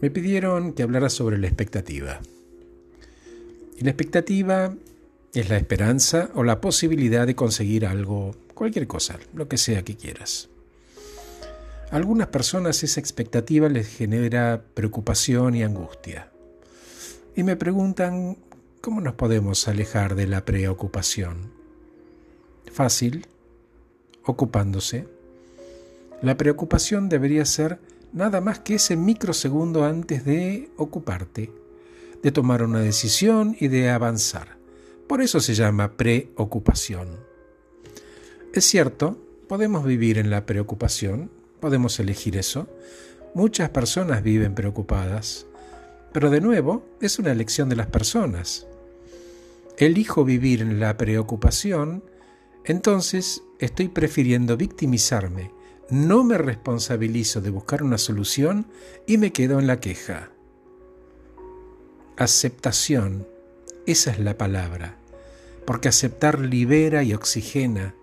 me pidieron que hablara sobre la expectativa. Y la expectativa es la esperanza o la posibilidad de conseguir algo, cualquier cosa, lo que sea que quieras. A algunas personas esa expectativa les genera preocupación y angustia. Y me preguntan cómo nos podemos alejar de la preocupación. Fácil, ocupándose. La preocupación debería ser nada más que ese microsegundo antes de ocuparte, de tomar una decisión y de avanzar. Por eso se llama preocupación. Es cierto, podemos vivir en la preocupación, podemos elegir eso. Muchas personas viven preocupadas, pero de nuevo es una elección de las personas. Elijo vivir en la preocupación, entonces estoy prefiriendo victimizarme no me responsabilizo de buscar una solución y me quedo en la queja. Aceptación, esa es la palabra, porque aceptar libera y oxigena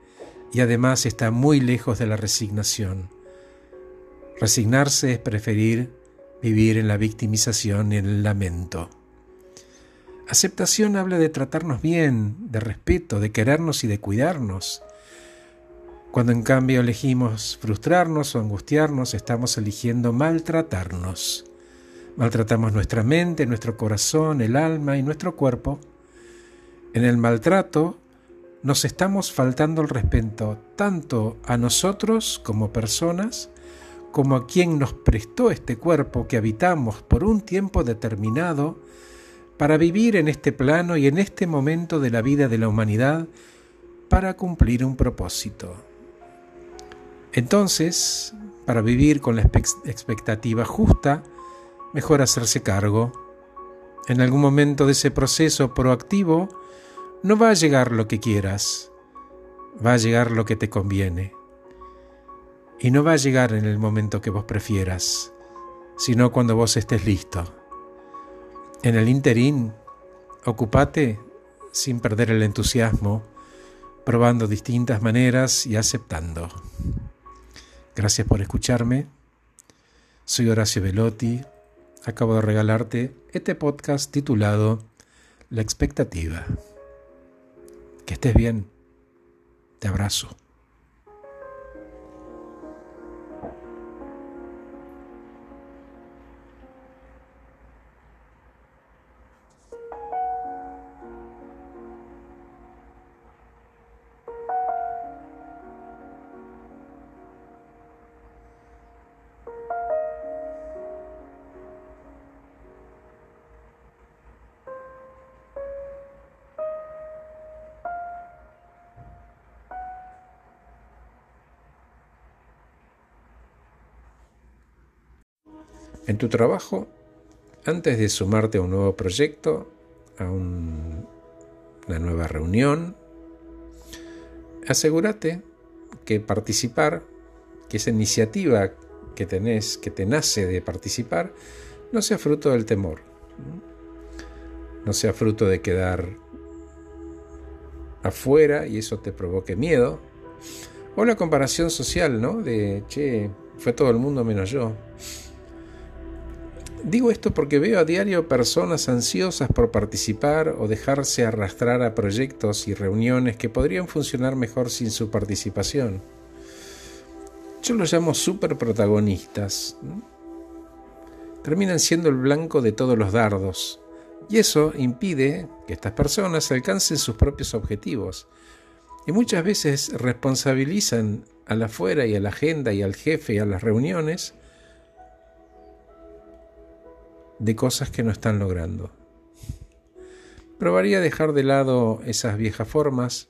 y además está muy lejos de la resignación. Resignarse es preferir vivir en la victimización y en el lamento. Aceptación habla de tratarnos bien, de respeto, de querernos y de cuidarnos. Cuando en cambio elegimos frustrarnos o angustiarnos, estamos eligiendo maltratarnos. Maltratamos nuestra mente, nuestro corazón, el alma y nuestro cuerpo. En el maltrato nos estamos faltando el respeto tanto a nosotros como personas, como a quien nos prestó este cuerpo que habitamos por un tiempo determinado para vivir en este plano y en este momento de la vida de la humanidad para cumplir un propósito. Entonces, para vivir con la expectativa justa, mejor hacerse cargo. En algún momento de ese proceso proactivo, no va a llegar lo que quieras, va a llegar lo que te conviene. Y no va a llegar en el momento que vos prefieras, sino cuando vos estés listo. En el interín, ocupate sin perder el entusiasmo, probando distintas maneras y aceptando. Gracias por escucharme. Soy Horacio Velotti. Acabo de regalarte este podcast titulado La expectativa. Que estés bien. Te abrazo. En tu trabajo, antes de sumarte a un nuevo proyecto, a una nueva reunión, asegúrate que participar, que esa iniciativa que tenés, que te nace de participar, no sea fruto del temor, no sea fruto de quedar afuera y eso te provoque miedo, o la comparación social, ¿no? De, che, fue todo el mundo menos yo. Digo esto porque veo a diario personas ansiosas por participar o dejarse arrastrar a proyectos y reuniones que podrían funcionar mejor sin su participación. Yo los llamo super protagonistas. Terminan siendo el blanco de todos los dardos. Y eso impide que estas personas alcancen sus propios objetivos. Y muchas veces responsabilizan a la afuera y a la agenda y al jefe y a las reuniones de cosas que no están logrando. Probaría dejar de lado esas viejas formas.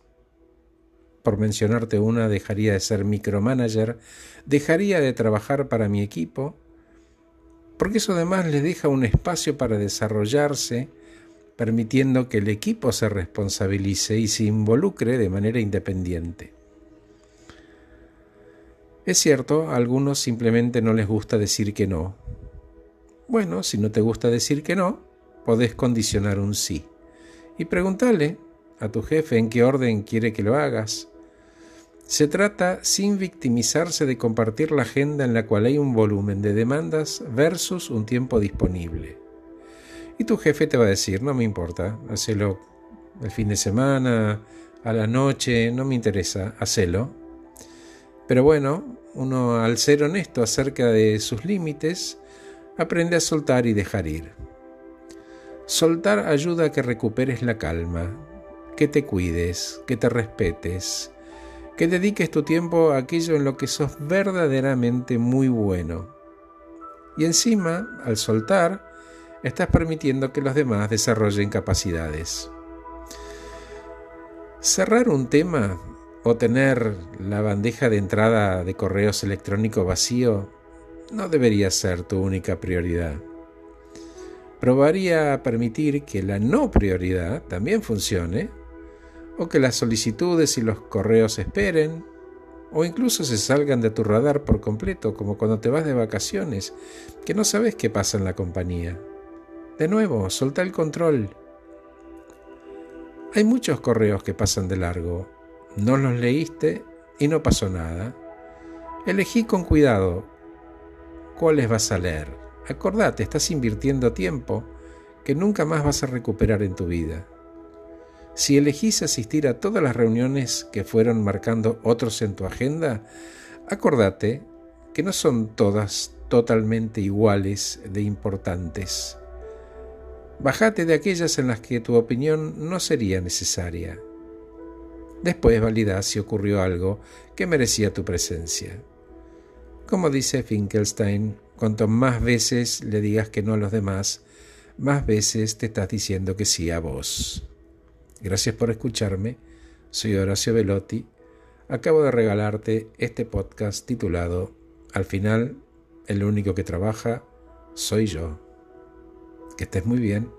Por mencionarte una, dejaría de ser micromanager, dejaría de trabajar para mi equipo, porque eso además le deja un espacio para desarrollarse, permitiendo que el equipo se responsabilice y se involucre de manera independiente. Es cierto, a algunos simplemente no les gusta decir que no, bueno, si no te gusta decir que no, podés condicionar un sí. Y preguntarle a tu jefe en qué orden quiere que lo hagas. Se trata, sin victimizarse, de compartir la agenda en la cual hay un volumen de demandas versus un tiempo disponible. Y tu jefe te va a decir, no me importa, hacelo el fin de semana, a la noche, no me interesa, hacelo. Pero bueno, uno al ser honesto acerca de sus límites, aprende a soltar y dejar ir. Soltar ayuda a que recuperes la calma, que te cuides, que te respetes, que dediques tu tiempo a aquello en lo que sos verdaderamente muy bueno. Y encima, al soltar, estás permitiendo que los demás desarrollen capacidades. Cerrar un tema o tener la bandeja de entrada de correos electrónicos vacío no debería ser tu única prioridad. Probaría a permitir que la no prioridad también funcione o que las solicitudes y los correos esperen, o incluso se salgan de tu radar por completo, como cuando te vas de vacaciones, que no sabes qué pasa en la compañía. De nuevo, solta el control. Hay muchos correos que pasan de largo. No los leíste y no pasó nada. Elegí con cuidado cuáles vas a leer. Acordate, estás invirtiendo tiempo que nunca más vas a recuperar en tu vida. Si elegís asistir a todas las reuniones que fueron marcando otros en tu agenda, acordate que no son todas totalmente iguales de importantes. Bajate de aquellas en las que tu opinión no sería necesaria. Después valida si ocurrió algo que merecía tu presencia. Como dice Finkelstein, cuanto más veces le digas que no a los demás, más veces te estás diciendo que sí a vos. Gracias por escucharme. Soy Horacio Velotti. Acabo de regalarte este podcast titulado Al final, el único que trabaja soy yo. Que estés muy bien.